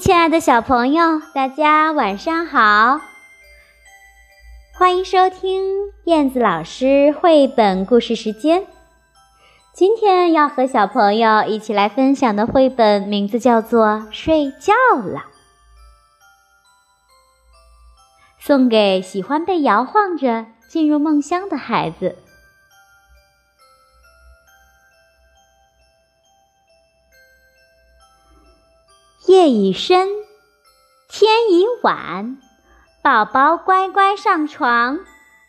亲爱的小朋友，大家晚上好！欢迎收听燕子老师绘本故事时间。今天要和小朋友一起来分享的绘本名字叫做《睡觉了》，送给喜欢被摇晃着进入梦乡的孩子。夜已深，天已晚，宝宝乖乖上床，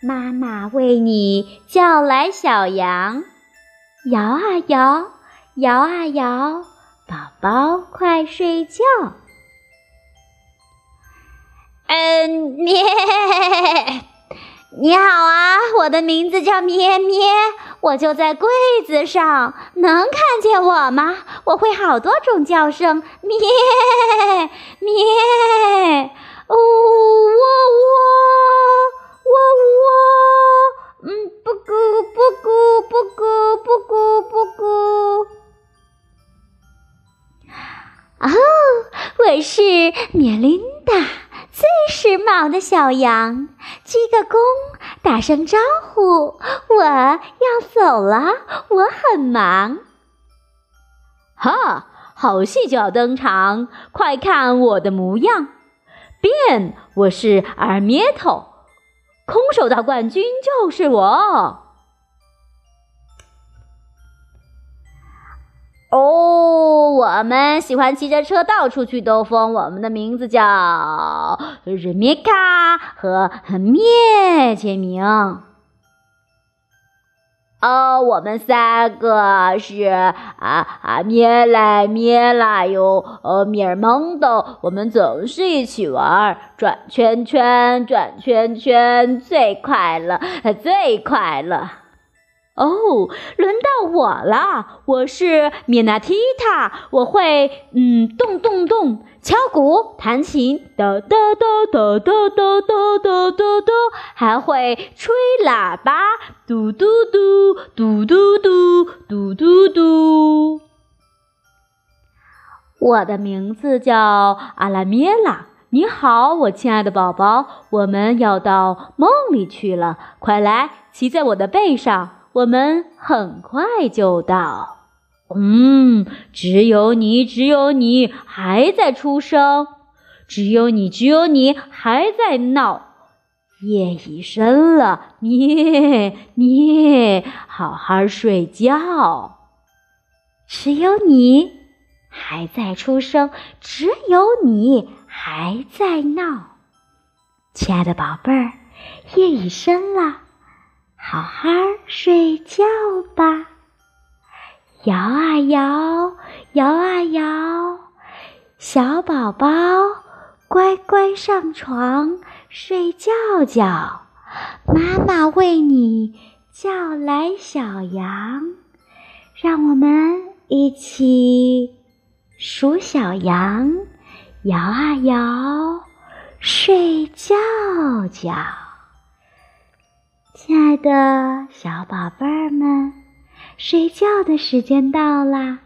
妈妈为你叫来小羊，摇啊摇，摇啊摇，宝宝快睡觉。嗯，咩，你好啊，我的名字叫咩咩。我就在柜子上，能看见我吗？我会好多种叫声，咩咩，呜喔喔喔喔，嗯，不咕不咕不咕不咕不咕。哦，我是米琳，时髦的小羊，鞠个躬。打声招呼，我要走了，我很忙。哈，好戏就要登场，快看我的模样！变，我是尔咩头，空手道冠军就是我。哦，我们喜欢骑着车到处去兜风。我们的名字叫瑞米卡和咩签名。哦，我们三个是啊啊咩来咩来哟，呃咪儿蒙的。我们总是一起玩，转圈圈，转圈圈，最快乐，最快乐。哦，轮到我了！我是米娜提塔，我会嗯动动动，敲鼓弹琴，哒哒哒哒哒哒哒哒哒哒，还会吹喇叭，嘟嘟嘟嘟嘟嘟嘟嘟嘟。我的名字叫阿拉米拉。你好，我亲爱的宝宝，我们要到梦里去了，快来骑在我的背上。我们很快就到。嗯，只有你，只有你还在出声，只有你，只有你还在闹。夜已深了，咩咩，好好睡觉。只有你还在出声，只有你还在闹。亲爱的宝贝儿，夜已深了。好好睡觉吧，摇啊摇，摇啊摇，小宝宝乖乖上床睡觉觉。妈妈为你叫来小羊，让我们一起数小羊，摇啊摇，睡觉觉。亲爱的小宝贝儿们，睡觉的时间到啦，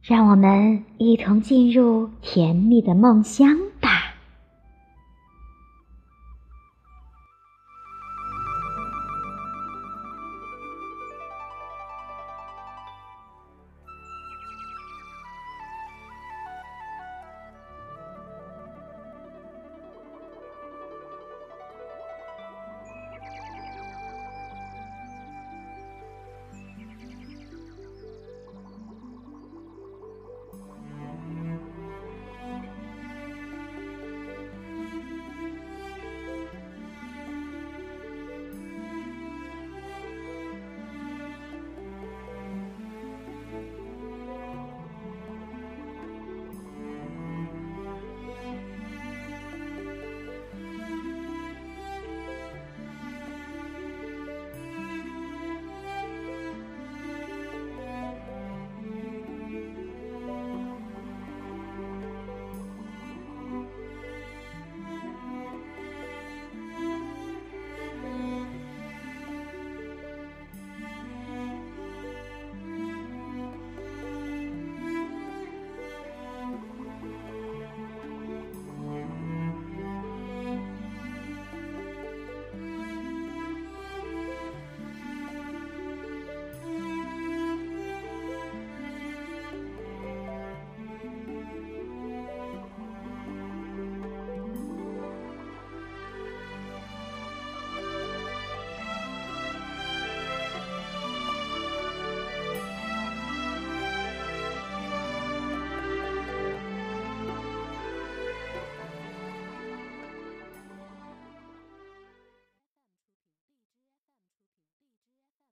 让我们一同进入甜蜜的梦乡。